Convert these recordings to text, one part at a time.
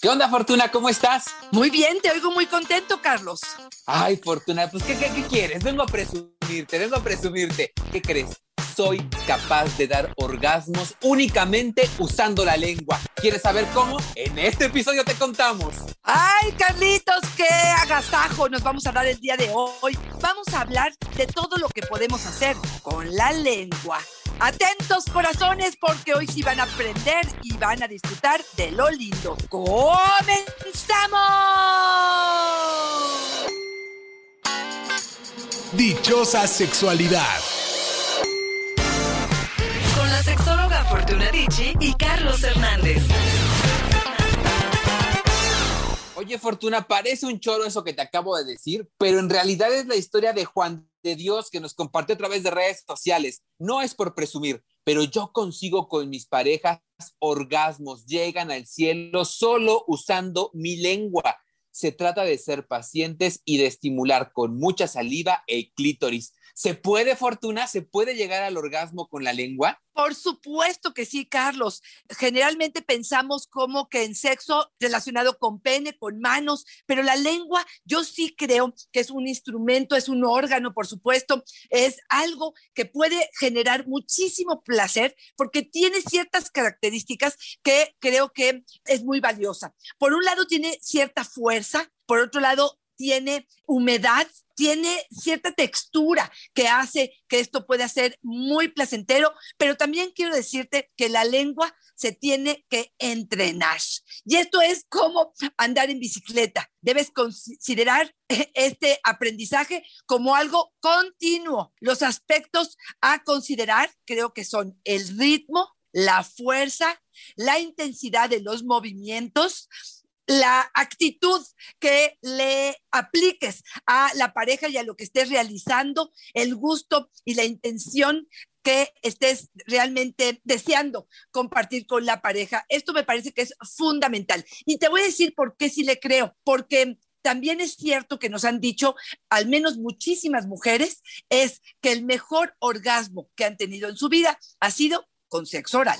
¿Qué onda, Fortuna? ¿Cómo estás? Muy bien, te oigo muy contento, Carlos. Ay, Fortuna, pues ¿qué, qué, quieres? Vengo a presumirte, vengo a presumirte. ¿Qué crees? Soy capaz de dar orgasmos únicamente usando la lengua. ¿Quieres saber cómo? En este episodio te contamos. Ay, Carlitos, qué agasajo nos vamos a dar el día de hoy. Vamos a hablar de todo lo que podemos hacer con la lengua. Atentos corazones porque hoy sí van a aprender y van a disfrutar de lo lindo. ¡Comenzamos! Dichosa sexualidad. Con la sexóloga Fortuna Dicci y Carlos Hernández. Oye, Fortuna, parece un choro eso que te acabo de decir, pero en realidad es la historia de Juan de Dios que nos compartió a través de redes sociales. No es por presumir, pero yo consigo con mis parejas orgasmos, llegan al cielo solo usando mi lengua. Se trata de ser pacientes y de estimular con mucha saliva el clítoris. ¿Se puede, Fortuna? ¿Se puede llegar al orgasmo con la lengua? Por supuesto que sí, Carlos. Generalmente pensamos como que en sexo relacionado con pene, con manos, pero la lengua yo sí creo que es un instrumento, es un órgano, por supuesto, es algo que puede generar muchísimo placer porque tiene ciertas características que creo que es muy valiosa. Por un lado tiene cierta fuerza, por otro lado tiene humedad, tiene cierta textura que hace que esto pueda ser muy placentero, pero también quiero decirte que la lengua se tiene que entrenar. Y esto es como andar en bicicleta. Debes considerar este aprendizaje como algo continuo. Los aspectos a considerar creo que son el ritmo, la fuerza, la intensidad de los movimientos, la actitud que le apliques a la pareja y a lo que estés realizando, el gusto y la intención que estés realmente deseando compartir con la pareja. Esto me parece que es fundamental. Y te voy a decir por qué sí le creo, porque también es cierto que nos han dicho, al menos muchísimas mujeres, es que el mejor orgasmo que han tenido en su vida ha sido con sexo oral.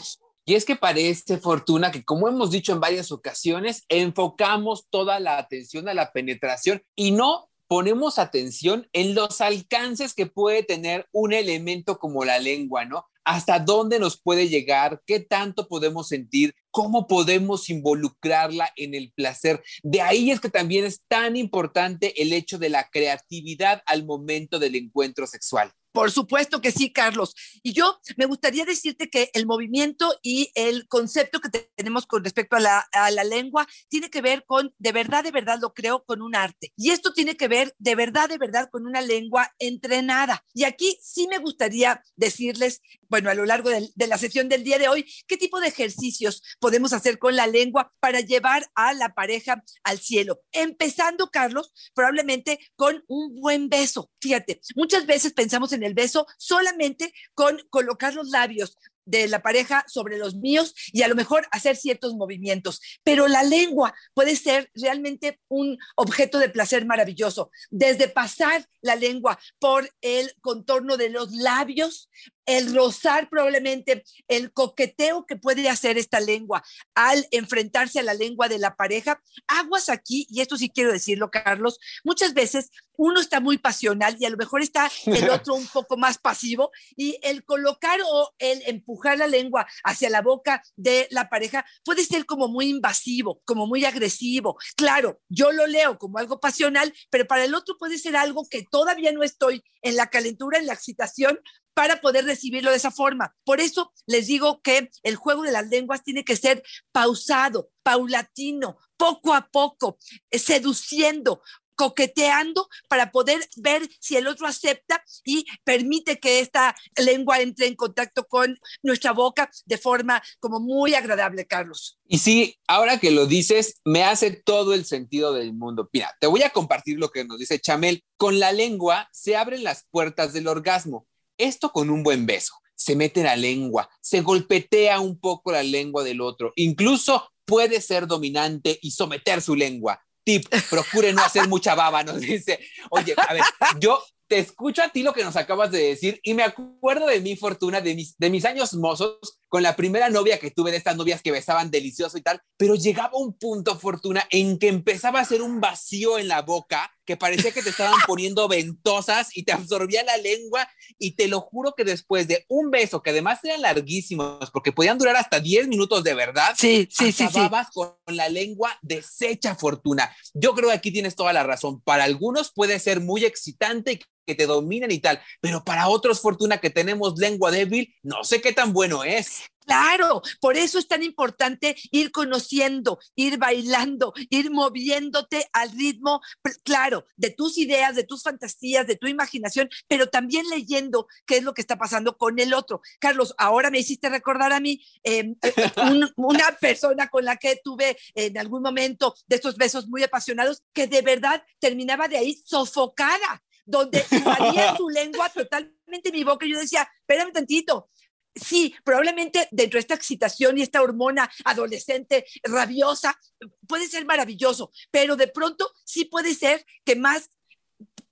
Y es que parece, Fortuna, que como hemos dicho en varias ocasiones, enfocamos toda la atención a la penetración y no ponemos atención en los alcances que puede tener un elemento como la lengua, ¿no? Hasta dónde nos puede llegar, qué tanto podemos sentir, cómo podemos involucrarla en el placer. De ahí es que también es tan importante el hecho de la creatividad al momento del encuentro sexual. Por supuesto que sí, Carlos. Y yo me gustaría decirte que el movimiento y el concepto que tenemos con respecto a la, lengua tiene que ver con, de verdad, de verdad lo creo, con un arte. Y esto tiene que ver, de verdad, de verdad, con una lengua entrenada. Y aquí sí me gustaría decirles, bueno, a lo largo de, de la sesión del día de hoy, qué tipo de ejercicios podemos hacer con la lengua para llevar a la pareja al cielo. Empezando, Carlos, probablemente con un buen beso. Fíjate, muchas veces pensamos en el beso solamente con colocar los labios de la pareja sobre los míos y a lo mejor hacer ciertos movimientos. Pero la lengua puede ser realmente un objeto de placer maravilloso, desde pasar la lengua por el contorno de los labios, el rozar probablemente, el coqueteo que puede hacer esta lengua al enfrentarse a la lengua de la pareja. Aguas aquí, y esto sí quiero decirlo, Carlos, muchas veces uno está muy pasional y a lo mejor está el otro un poco más pasivo y el colocar o el empujar la lengua hacia la boca de la pareja puede ser como muy invasivo, como muy agresivo. Claro, yo lo leo como algo pasional, pero para el otro puede ser algo que todavía no estoy en la calentura, en la excitación, para poder recibirlo de esa forma. Por eso les digo que el juego de las lenguas tiene que ser pausado, paulatino, poco a poco, eh, seduciendo, coqueteando para poder ver si el otro acepta y permite que esta lengua entre en contacto con nuestra boca de forma como muy agradable, Carlos. Y sí, ahora que lo dices, me hace todo el sentido del mundo. Mira, te voy a compartir lo que nos dice Chamel. Con la lengua se abren las puertas del orgasmo esto con un buen beso. Se mete la lengua, se golpetea un poco la lengua del otro, incluso puede ser dominante y someter su lengua. Tip, procure no hacer mucha baba, nos dice. Oye, a ver, yo te escucho a ti lo que nos acabas de decir y me acuerdo de mi fortuna, de mis, de mis años mozos, con la primera novia que tuve de estas novias que besaban delicioso y tal, pero llegaba un punto, Fortuna, en que empezaba a hacer un vacío en la boca que parecía que te estaban poniendo ventosas y te absorbía la lengua y te lo juro que después de un beso, que además eran larguísimos porque podían durar hasta 10 minutos de verdad, sí, sí, sí, acababas con la lengua deshecha, Fortuna. Yo creo que aquí tienes toda la razón. Para algunos puede ser muy excitante que te dominen y tal, pero para otros, Fortuna, que tenemos lengua débil, no sé qué tan bueno es. Claro, por eso es tan importante ir conociendo, ir bailando, ir moviéndote al ritmo, claro, de tus ideas, de tus fantasías, de tu imaginación, pero también leyendo qué es lo que está pasando con el otro. Carlos, ahora me hiciste recordar a mí em, eh, una persona con la que tuve en algún momento de estos besos muy apasionados que de verdad terminaba de ahí sofocada donde invadía su lengua totalmente mi boca. Y yo decía, espérame tantito, sí, probablemente dentro de esta excitación y esta hormona adolescente rabiosa puede ser maravilloso, pero de pronto sí puede ser que más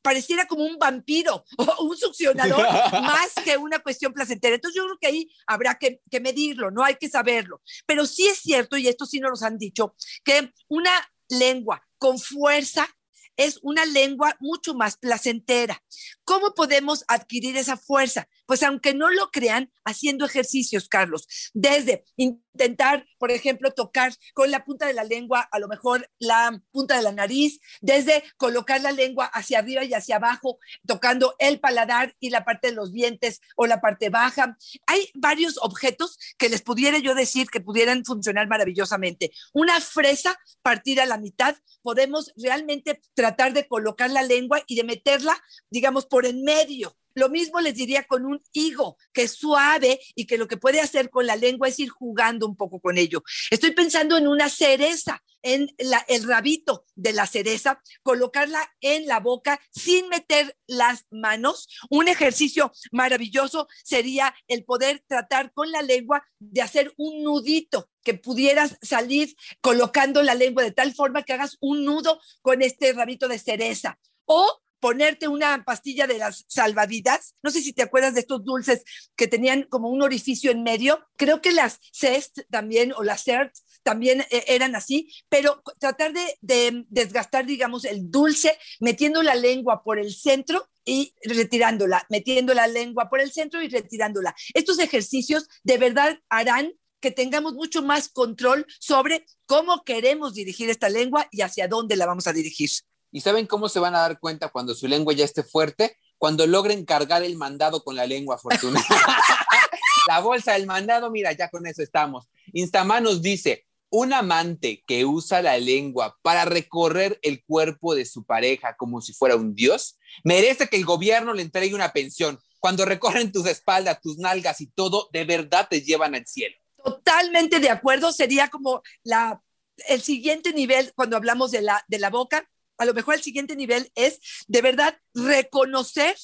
pareciera como un vampiro o un succionador más que una cuestión placentera. Entonces yo creo que ahí habrá que, que medirlo, no hay que saberlo. Pero sí es cierto, y esto sí nos lo han dicho, que una lengua con fuerza es una lengua mucho más placentera. ¿Cómo podemos adquirir esa fuerza? Pues aunque no lo crean, haciendo ejercicios, Carlos, desde intentar, por ejemplo, tocar con la punta de la lengua, a lo mejor la punta de la nariz, desde colocar la lengua hacia arriba y hacia abajo, tocando el paladar y la parte de los dientes o la parte baja. Hay varios objetos que les pudiera yo decir que pudieran funcionar maravillosamente. Una fresa partida a la mitad, podemos realmente tratar de colocar la lengua y de meterla, digamos, por en medio lo mismo les diría con un higo, que es suave y que lo que puede hacer con la lengua es ir jugando un poco con ello. Estoy pensando en una cereza, en el rabito de la cereza, colocarla en la boca sin meter las manos. Un ejercicio maravilloso sería el poder tratar con la lengua de hacer un nudito que pudieras salir colocando la lengua de tal forma que hagas un nudo con este rabito de cereza. O ponerte una pastilla de las salvavidas. No sé si te acuerdas de estos dulces que tenían como un orificio en medio. Creo que las CEST también o las CERT también eh, eran así, pero tratar de, de desgastar, digamos, el dulce metiendo la lengua por el centro y retirándola, metiendo la lengua por el centro y retirándola. Estos ejercicios de verdad harán que tengamos mucho más control sobre cómo queremos dirigir esta lengua y hacia dónde la vamos a dirigir. ¿Y saben cómo se van a dar cuenta cuando su lengua ya esté fuerte? Cuando logren cargar el mandado con la lengua fortuna. la bolsa del mandado, mira, ya con eso estamos. Instamá nos dice, un amante que usa la lengua para recorrer el cuerpo de su pareja como si fuera un dios, merece que el gobierno le entregue una pensión. Cuando recorren tus espaldas, tus nalgas y todo, de verdad te llevan al cielo. Totalmente de acuerdo, sería como la, el siguiente nivel cuando hablamos de la, de la boca, a lo mejor el siguiente nivel es de verdad reconocer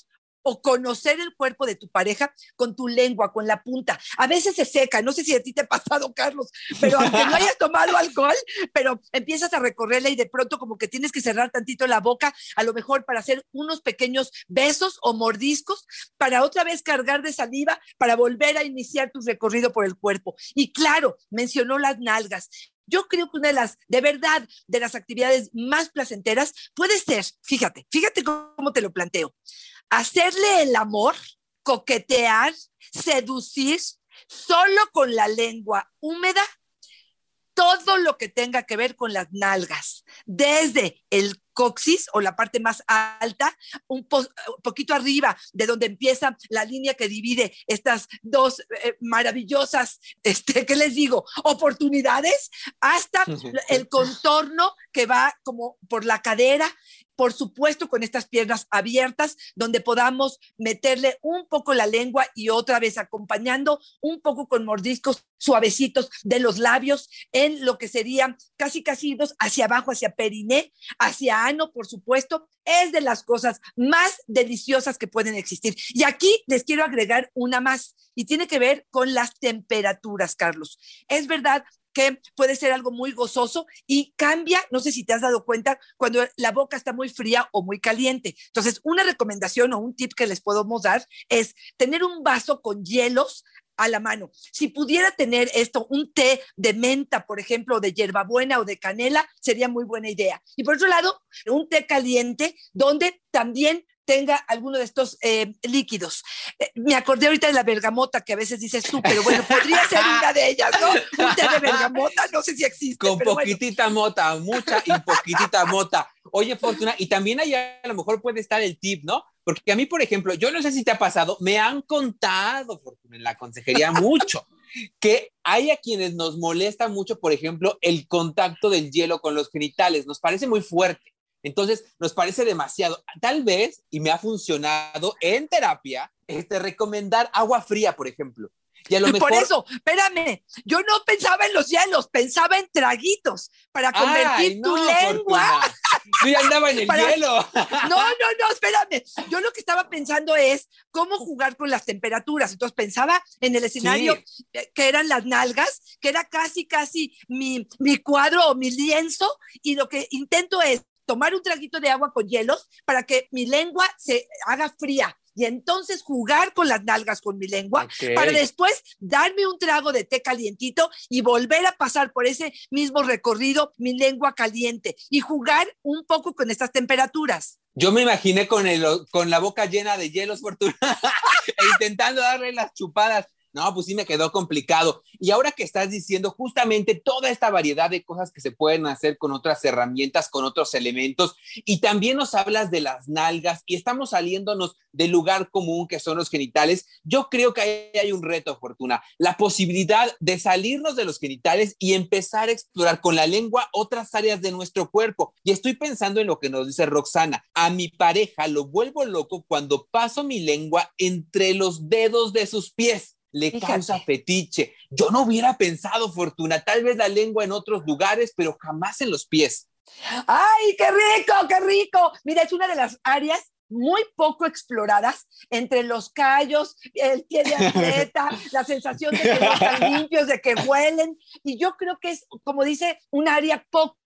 o conocer el cuerpo de tu pareja con tu lengua, con la punta. A veces se seca, no sé si a ti te ha pasado, Carlos, pero aunque no hayas tomado alcohol, pero empiezas a recorrerla y de pronto como que tienes que cerrar tantito la boca, a lo mejor para hacer unos pequeños besos o mordiscos, para otra vez cargar de saliva, para volver a iniciar tu recorrido por el cuerpo. Y claro, mencionó las nalgas. Yo creo que una de las, de verdad, de las actividades más placenteras puede ser, fíjate, fíjate cómo te lo planteo, hacerle el amor, coquetear, seducir solo con la lengua húmeda todo lo que tenga que ver con las nalgas, desde el coxis o la parte más alta, un, poquito arriba de donde empieza la línea que divide estas dos eh, maravillosas, este, ¿qué les digo? Oportunidades, hasta el contorno que va como por la cadera por supuesto con estas piernas abiertas, donde podamos meterle un poco la lengua y otra vez acompañando un poco con mordiscos suavecitos de los labios en lo que serían casi casi hacia abajo, hacia periné, hacia por supuesto, es de las cosas más deliciosas que pueden existir. Y aquí les quiero agregar una más y tiene que ver con las temperaturas, Carlos. Es verdad que puede ser algo muy gozoso y cambia, no sé si te has dado cuenta, cuando la boca está muy fría o muy caliente. Entonces, una recomendación o un tip que les podemos dar es tener un vaso con hielos a la mano. Si pudiera tener esto, un té de menta, por ejemplo, de hierbabuena o de canela, sería muy buena idea. Y por otro lado, un té caliente donde también tenga alguno de estos eh, líquidos. Eh, me acordé ahorita de la bergamota que a veces dices tú, pero bueno, podría ser una de ellas, ¿no? Un té de bergamota, no sé si existe. Con poquitita mota, mucha y poquitita mota. Oye, Fortuna, y también ahí a lo mejor puede estar el tip, ¿no? Porque a mí, por ejemplo, yo no sé si te ha pasado, me han contado, Fortuna, en la consejería mucho, que hay a quienes nos molesta mucho, por ejemplo, el contacto del hielo con los genitales, nos parece muy fuerte. Entonces, nos parece demasiado. Tal vez, y me ha funcionado en terapia, este, recomendar agua fría, por ejemplo. Y a lo mejor... Por eso, espérame, yo no pensaba en los hielos, pensaba en traguitos para convertir tu lengua. Yo ya andaba en el hielo. No, no, no, espérame. Yo lo que estaba pensando es cómo jugar con las temperaturas. Entonces pensaba en el escenario que eran las nalgas, que era casi, casi mi, mi cuadro o mi lienzo, y lo que intento es tomar un traguito de agua con hielos para que mi lengua se haga fría y entonces jugar con las nalgas con mi lengua para después darme un trago de té calientito y volver a pasar por ese mismo recorrido mi lengua caliente y jugar un poco con estas temperaturas. Yo me imaginé con, el, con la boca llena de hielos, Fortuna, e intentando darle las chupadas. No, pues sí me quedó complicado. Y ahora que estás diciendo justamente toda esta variedad de cosas que se pueden hacer con otras herramientas, con otros elementos, y también nos hablas de las nalgas y estamos saliéndonos del lugar común que son los genitales, yo creo que ahí hay un reto, Fortuna, la posibilidad de salirnos de los genitales y empezar a explorar con la lengua otras áreas de nuestro cuerpo. Y estoy pensando en lo que nos dice Roxana. A mi pareja lo vuelvo loco cuando paso mi lengua entre los dedos de sus pies le causa fetiche. Yo no hubiera pensado, Fortuna, tal vez la lengua en otros lugares, pero jamás en los pies. ¡Ay, qué rico, qué rico! Mira, es una de las áreas muy poco exploradas entre los callos, el pie de atleta, la sensación de que no están limpios, de que huelen. Y yo creo que es, como dice, un área poco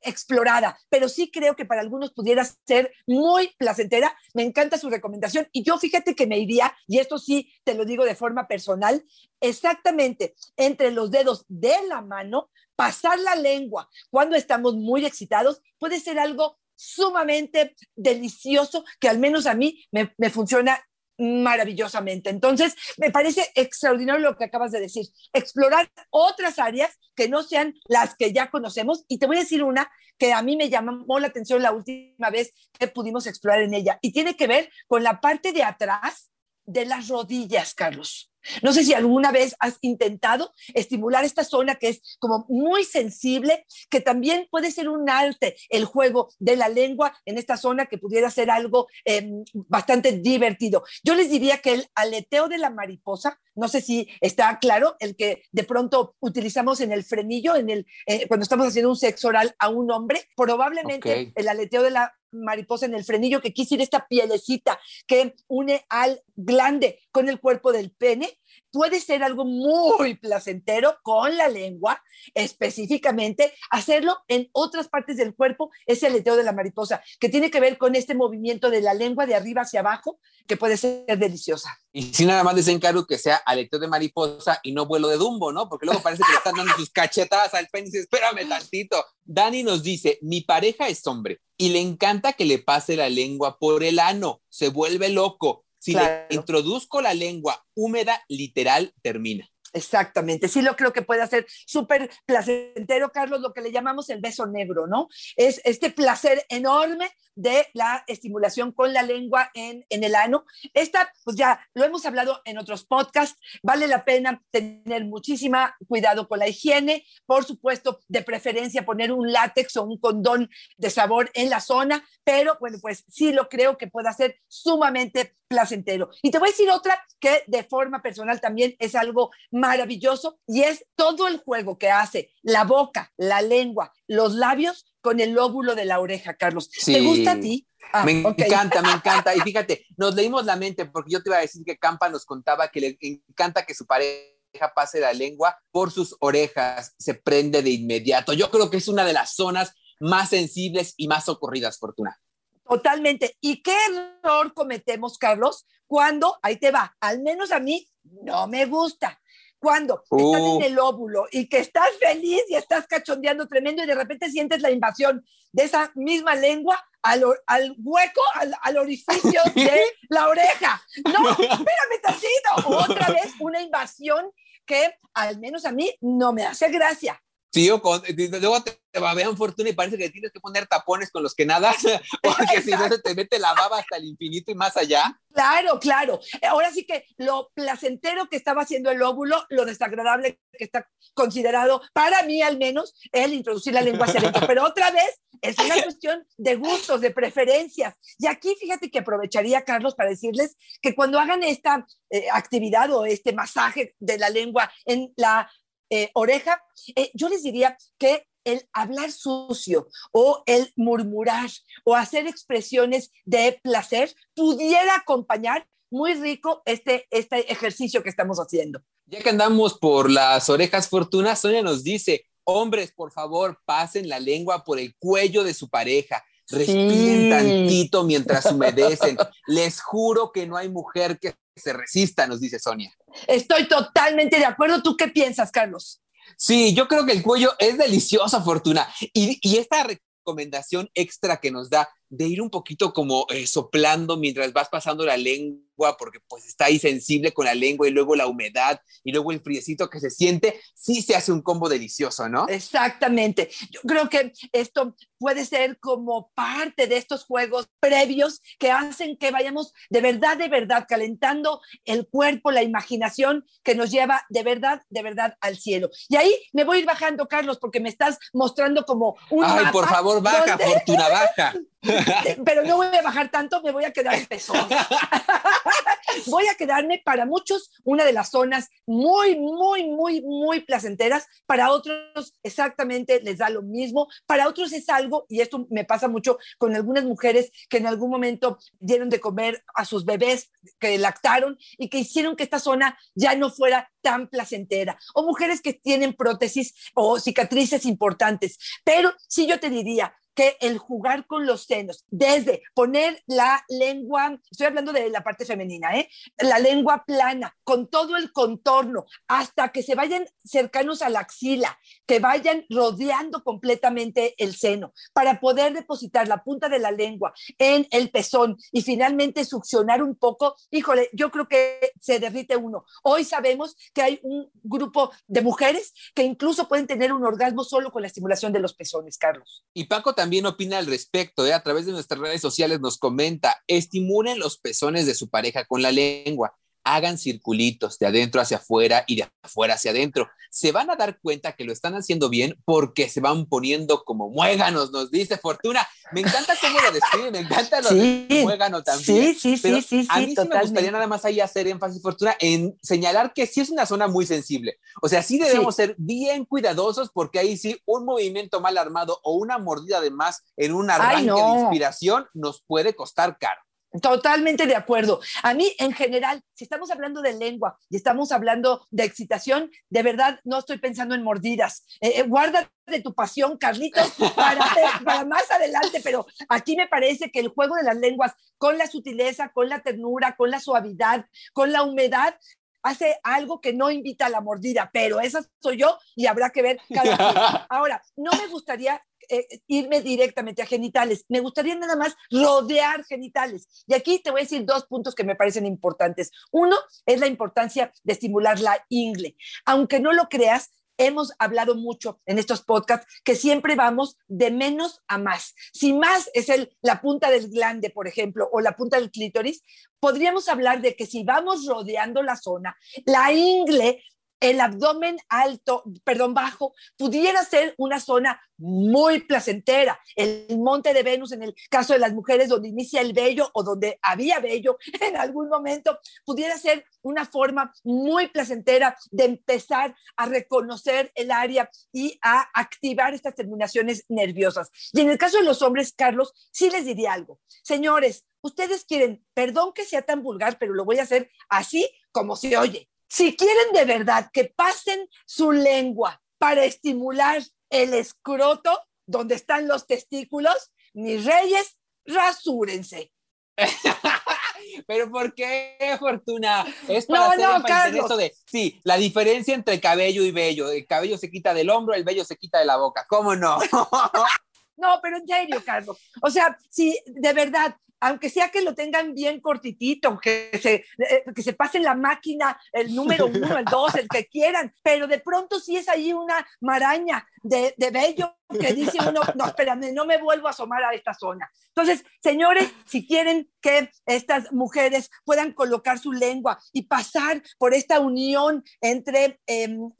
explorada, pero sí creo que para algunos pudiera ser muy placentera. Me encanta su recomendación y yo fíjate que me iría, y esto sí te lo digo de forma personal, exactamente entre los dedos de la mano, pasar la lengua cuando estamos muy excitados puede ser algo sumamente delicioso que al menos a mí me, me funciona maravillosamente. Entonces, me parece extraordinario lo que acabas de decir, explorar otras áreas que no sean las que ya conocemos. Y te voy a decir una que a mí me llamó la atención la última vez que pudimos explorar en ella, y tiene que ver con la parte de atrás de las rodillas, Carlos. No sé si alguna vez has intentado estimular esta zona que es como muy sensible, que también puede ser un arte el juego de la lengua en esta zona que pudiera ser algo em, bastante divertido. Yo les diría que el aleteo de la mariposa, no sé si está claro, el que de pronto utilizamos en el frenillo, en el, eh, cuando estamos haciendo un sexo oral a un hombre, probablemente el aleteo de la mariposa en el frenillo, que quisiera esta pielecita que une al glande con el cuerpo del pene, puede ser algo muy placentero con la lengua, específicamente hacerlo en otras partes del cuerpo, es el aleteo de la mariposa, que tiene que ver con este movimiento de la lengua de arriba hacia abajo, que puede ser deliciosa. Y si nada más dicen, Caro, que sea aleteo de mariposa y no vuelo de Dumbo, ¿no? Porque luego parece que le están dando sus cachetadas al pene y dice, espérame tantito. Dani nos dice, mi pareja es hombre y le encanta que le pase la lengua por el ano, se vuelve loco si le introduzco la lengua húmeda, literal, termina. Exactamente, sí lo creo que puede ser súper placentero, Carlos, lo que le llamamos el beso negro, ¿no? Es este placer enorme de la estimulación con la lengua en, en el ano. Esta, pues ya lo hemos hablado en otros podcasts, vale la pena tener muchísima cuidado con la higiene, por supuesto, de preferencia poner un látex o un condón de sabor en la zona, pero bueno, pues sí lo creo que pueda ser sumamente placentero. Y te voy a decir otra que de forma personal también es algo maravilloso y es todo el juego que hace la boca, la lengua, los labios con el lóbulo de la oreja, Carlos. ¿Te gusta a ti? Ah, me encanta, me encanta. Y fíjate, nos leímos la mente porque yo te iba a decir que Campa nos contaba que le encanta que su pareja pase la lengua por sus orejas, se prende de inmediato. Yo creo que es una de las zonas más sensibles y más ocurridas, Fortuna. Totalmente. ¿Y qué error cometemos, Carlos? Cuando, ahí te va, al menos a mí no me gusta. Cuando estás en el óvulo y que estás feliz y estás cachondeando tremendo y de repente sientes la invasión de esa misma lengua al, al hueco, al, al, orificio de la oreja. No, espérame tantito. Otra vez una invasión que al menos a mí no me hace gracia. Sí, con, luego te, te babean fortuna y parece que tienes que poner tapones con los que nadas, porque si no se te mete la baba hasta el infinito y más allá. Claro, claro. Ahora sí que lo placentero que estaba haciendo el óvulo, lo desagradable que está considerado, para mí al menos, el introducir la lengua hacia adentro. Pero otra vez, es una cuestión de gustos, de preferencias. Y aquí fíjate que aprovecharía, Carlos, para decirles que cuando hagan esta eh, actividad o este masaje de la lengua en la eh, oreja, eh, yo les diría que el hablar sucio o el murmurar o hacer expresiones de placer pudiera acompañar muy rico este, este ejercicio que estamos haciendo. Ya que andamos por las orejas Fortuna, Sonia nos dice, hombres, por favor, pasen la lengua por el cuello de su pareja. Respiren Sí. tantito mientras humedecen. Les juro que no hay mujer que se resista, nos dice Sonia. Estoy totalmente de acuerdo. ¿Tú qué piensas, Carlos? Sí, yo creo que el cuello es delicioso, Fortuna. Y, y esta recomendación extra que nos da de ir un poquito como eh, soplando mientras vas pasando la lengua, porque pues está ahí sensible con la lengua y luego la humedad y luego el friecito que se siente, sí se hace un combo delicioso, ¿no? Exactamente. Yo creo que esto puede ser como parte de estos juegos previos que hacen que vayamos de verdad, de verdad, calentando el cuerpo, la imaginación que nos lleva de verdad, de verdad al cielo. Y ahí me voy a ir bajando, Carlos, porque me estás mostrando como un Ay, mapa por favor, baja, donde- Fortuna, baja. pero no voy a bajar tanto, me voy a quedar en pezón. voy a quedarme para muchos una de las zonas muy, muy, muy, muy placenteras. Para otros exactamente les da lo mismo. Para otros es algo, y esto me pasa mucho con algunas mujeres que en algún momento dieron de comer a sus bebés que lactaron y que hicieron que esta zona ya no fuera tan placentera. O mujeres que tienen prótesis o cicatrices importantes. Pero sí yo te diría, que el jugar con los senos, desde poner la lengua, estoy hablando de la parte femenina, ¿eh? la lengua plana, con todo el contorno, hasta que se vayan cercanos a la axila, que vayan rodeando completamente el seno, para poder depositar la punta de la lengua en el pezón y finalmente succionar un poco, híjole, yo creo que se derrite uno. Hoy sabemos que hay un grupo de mujeres que incluso pueden tener un orgasmo solo con la estimulación de los pezones, Carlos. Y Paco opina al respecto, ¿eh? a través de nuestras redes sociales nos comenta, estimulen los pezones de su pareja con la lengua, hagan circulitos de adentro hacia afuera y de afuera hacia adentro. Se van a dar cuenta que lo están haciendo bien porque se van poniendo como muéganos, nos dice Fortuna. Me encanta cómo lo describe, me encanta lo Sí. de muégano también. Sí, sí, Pero sí, sí, a mí sí me gustaría nada más ahí hacer énfasis, Fortuna, en señalar que sí es una zona muy sensible. O sea, sí debemos ser bien cuidadosos porque ahí sí un movimiento mal armado o una mordida de más en un arranque no. de inspiración nos puede costar caro. Totalmente de acuerdo. A mí, en general, si estamos hablando de lengua y estamos hablando de excitación, de verdad no estoy pensando en mordidas. Eh, eh, guarda de tu pasión, Carlitos, para, para más adelante, pero aquí me parece que el juego de las lenguas con la sutileza, con la ternura, con la suavidad, con la humedad, hace algo que no invita a la mordida, pero esa soy yo y habrá que ver cada. Ahora, no me gustaría eh, irme directamente a genitales, me gustaría nada más rodear genitales. Y aquí te voy a decir dos puntos que me parecen importantes. Uno es la importancia de estimular la ingle. Aunque no lo creas, hemos hablado mucho en estos podcasts que siempre vamos de menos a más. Si más es el, la punta del glande, por ejemplo, o la punta del clítoris, podríamos hablar de que si vamos rodeando la zona, la ingle el abdomen alto, perdón, bajo, pudiera ser una zona muy placentera. El monte de Venus, en el caso de las mujeres, donde inicia el vello o donde había vello en algún momento, pudiera ser una forma muy placentera de empezar a reconocer el área y a activar estas terminaciones nerviosas. Y en el caso de los hombres, Carlos, sí les diría algo. Señores, ustedes quieren, perdón que sea tan vulgar, pero lo voy a hacer así como se oye. Si quieren de verdad que pasen su lengua para estimular el escroto, donde están los testículos, mis reyes, rasúrense. Pero ¿por qué, Fortuna? Es para hacer no, énfasis en eso de, sí, la diferencia entre cabello y vello. El cabello se quita del hombro, el vello se quita de la boca. ¿Cómo no? No, pero en serio, Carlos. O sea, si de verdad aunque sea que lo tengan bien cortitito, que se, eh, que se pasen la máquina, el número uno, el dos, el que quieran, pero de pronto sí es ahí una maraña de, de bello que dice uno, no, espérame, no me vuelvo a asomar a esta zona. Entonces, señores, si quieren que estas mujeres puedan colocar su lengua y pasar por esta unión entre em,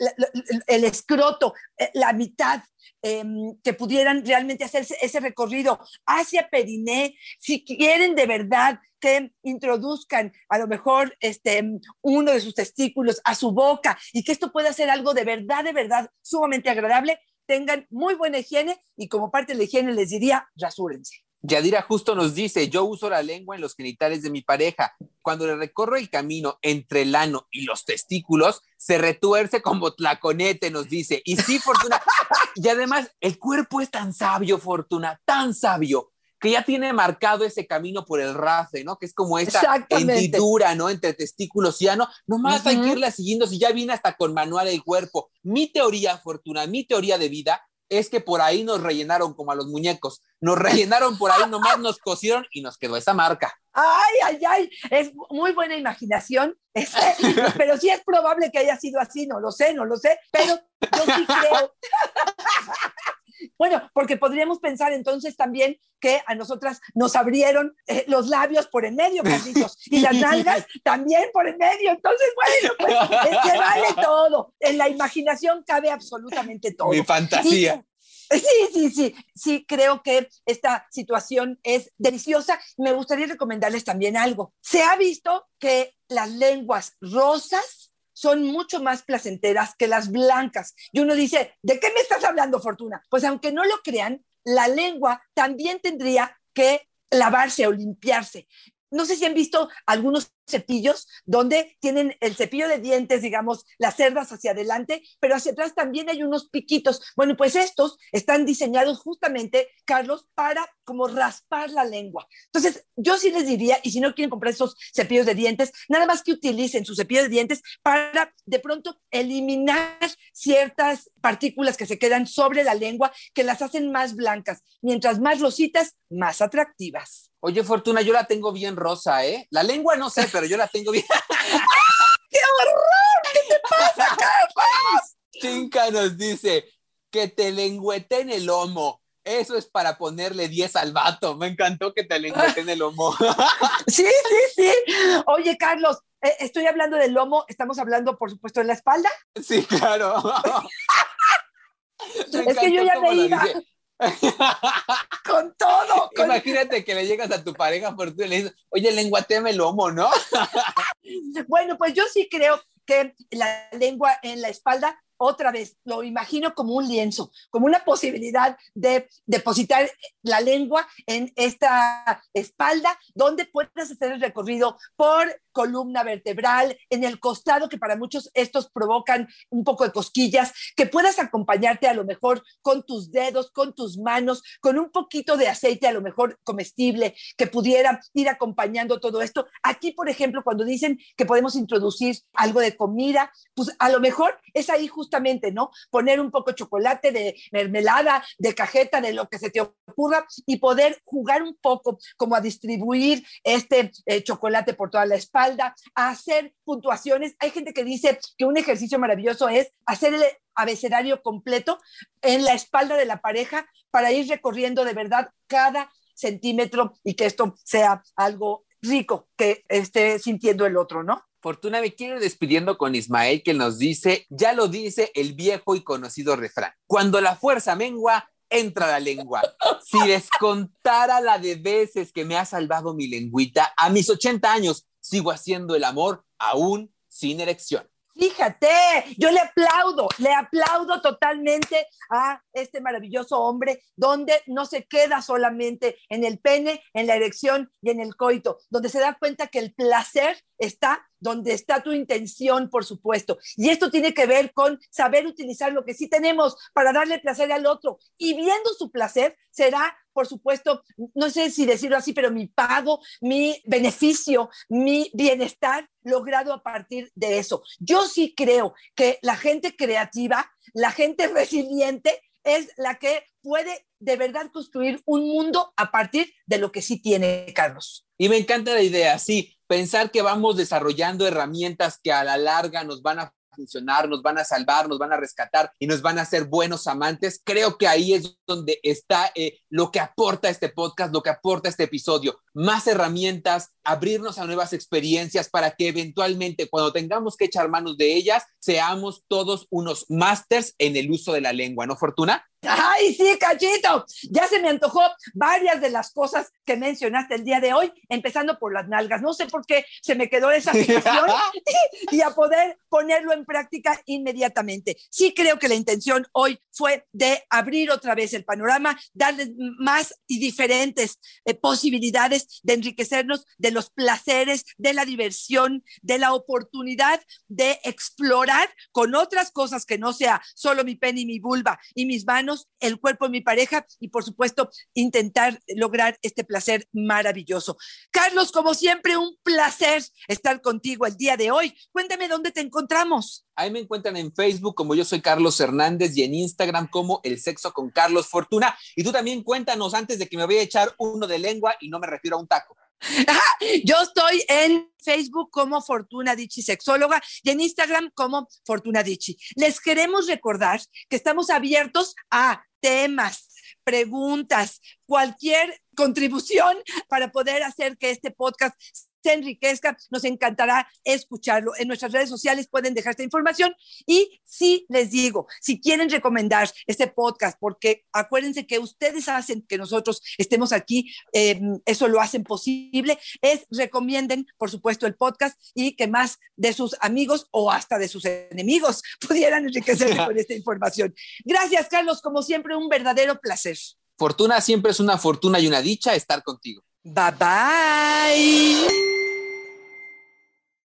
el escroto, eh, la mitad Em, que pudieran realmente hacer ese recorrido hacia Periné, si quieren de verdad que introduzcan a lo mejor este, uno de sus testículos a su boca y que esto pueda ser algo de verdad, de verdad sumamente agradable, tengan muy buena higiene y como parte de la higiene les diría, rasúrense. Yadira justo nos dice, yo uso la lengua en los genitales de mi pareja. Cuando le recorro el camino entre el ano y los testículos, se retuerce como tlaconete, nos dice. Y sí, Fortuna. y además, el cuerpo es tan sabio, Fortuna, tan sabio, que ya tiene marcado ese camino por el rafe, ¿no? Que es como esa hendidura, ¿no? Entre testículos y ano. Nomás hay que irla siguiendo si ya viene hasta con manual el cuerpo. Mi teoría, Fortuna, mi teoría de vida es que por ahí nos rellenaron como a los muñecos, nos rellenaron por ahí, nomás nos cosieron y nos quedó esa marca. Ay, ay, ay, es muy buena imaginación, pero sí es probable que haya sido así, no lo sé, no lo sé, pero yo sí creo. Bueno, porque podríamos pensar entonces también que a nosotras nos abrieron eh, los labios por en medio, Carlitos, y las nalgas también por en medio. Entonces, bueno, pues se vale todo. En la imaginación cabe absolutamente todo. Mi fantasía. Sí, sí, sí, sí, creo que esta situación es deliciosa. Me gustaría recomendarles también algo. Se ha visto que las lenguas rosas son mucho más placenteras que las blancas. Y uno dice, ¿de qué me estás hablando, Fortuna? Pues aunque no lo crean, la lengua también tendría que lavarse o limpiarse. No sé si han visto algunos cepillos donde tienen el cepillo de dientes, digamos, las cerdas hacia adelante, pero hacia atrás también hay unos piquitos. Bueno, pues estos están diseñados justamente, Carlos, para como raspar la lengua. Entonces, yo sí les diría, y si no quieren comprar esos cepillos de dientes, nada más que utilicen su cepillo de dientes para de pronto eliminar ciertas partículas que se quedan sobre la lengua que las hacen más blancas. Mientras más rositas, más atractivas. Oye, Fortuna, yo la tengo bien rosa, ¿eh? La lengua no sé, pero yo la tengo bien. ¡Qué horror! ¿Qué te pasa, Carlos? Chinca nos dice que te lengüete en el lomo. Eso es para ponerle 10 al vato. Me encantó que te lengüete en el lomo. sí, sí, sí. Oye, Carlos, eh, estoy hablando del lomo. ¿Estamos hablando, por supuesto, de la espalda? Sí, claro. es que yo ya me iba. con todo. Imagínate que le llegas a tu pareja por tú y le dices, oye, lenguateme el lomo, ¿no? bueno, pues yo sí creo que la lengua en la espalda otra vez, lo imagino como un lienzo, como una posibilidad de depositar la lengua en esta espalda, donde puedas hacer el recorrido por columna vertebral, en el costado, que para muchos estos provocan un poco de cosquillas, que puedas acompañarte a lo mejor con tus dedos, con tus manos, con un poquito de aceite a lo mejor comestible, que pudiera ir acompañando todo esto. Aquí, por ejemplo, cuando dicen que podemos introducir algo de comida, pues a lo mejor es ahí justamente, ¿no? Poner un poco de chocolate, de mermelada, de cajeta, de lo que se te ocurra y poder jugar un poco como a distribuir este eh, chocolate por toda la espalda, a hacer puntuaciones. Hay gente que dice que un ejercicio maravilloso es hacer el abecedario completo en la espalda de la pareja para ir recorriendo de verdad cada centímetro y que esto sea algo rico que esté sintiendo el otro, ¿no? Fortuna, me quiero ir despidiendo con Ismael que nos dice, ya lo dice el viejo y conocido refrán, cuando la fuerza mengua, entra la lengua. Si les contara la de veces que me ha salvado mi lengüita, a mis 80 años sigo haciendo el amor aún sin erección. Fíjate, yo le aplaudo, le aplaudo totalmente a este maravilloso hombre, donde no se queda solamente en el pene, en la erección y en el coito, donde se da cuenta que el placer está donde está tu intención, por supuesto. Y esto tiene que ver con saber utilizar lo que sí tenemos para darle placer al otro. Y viendo su placer será, por supuesto, no sé si decirlo así, pero mi pago, mi beneficio, mi bienestar logrado a partir de eso. Yo sí creo que la gente creativa, la gente resiliente, es la que puede de verdad construir un mundo a partir de lo que sí tiene, Carlos. Y me encanta la idea, sí, pensar que vamos desarrollando herramientas que a la larga nos van a funcionar, nos van a salvar, nos van a rescatar y nos van a hacer buenos amantes. Creo que ahí es donde está eh, lo que aporta este podcast, lo que aporta este episodio. Más herramientas, abrirnos a nuevas experiencias para que eventualmente cuando tengamos que echar manos de ellas, seamos todos unos másters en el uso de la lengua, ¿no, Fortuna? Ay, sí, cachito. Ya se me antojó varias de las cosas que mencionaste el día de hoy, empezando por las nalgas. No sé por qué se me quedó esa fijación y, a poder ponerlo en práctica inmediatamente. Sí creo que la intención hoy fue de abrir otra vez el panorama, darles más y diferentes eh, posibilidades de enriquecernos de los placeres, de la diversión, de la oportunidad de explorar con otras cosas que no sea solo mi pene y mi vulva y mis manos el cuerpo de mi pareja y por supuesto intentar lograr este placer maravilloso. Carlos, como siempre, un placer estar contigo el día de hoy. Cuéntame dónde te encontramos. Ahí me encuentran en Facebook como yo soy Carlos Hernández y en Instagram como El Sexo con Carlos Fortuna. Y tú también cuéntanos antes de que me vaya a echar uno de lengua y no me refiero un taco. Yo estoy en Facebook como Fortuna Dichi Sexóloga y en Instagram como Fortuna Dichi. Les queremos recordar que estamos abiertos a temas, preguntas, cualquier contribución para poder hacer que este podcast se enriquezca. Nos encantará escucharlo. En nuestras redes sociales pueden dejar esta información y si les digo, si quieren recomendar este podcast, porque acuérdense que ustedes hacen que nosotros estemos aquí, em, eso lo hacen posible, es recomienden, por supuesto, el podcast y que más de sus amigos o hasta de sus enemigos pudieran enriquecerse con esta información. Gracias, Carlos. Como siempre, un verdadero placer. Fortuna siempre es una fortuna y una dicha estar contigo. Bye bye.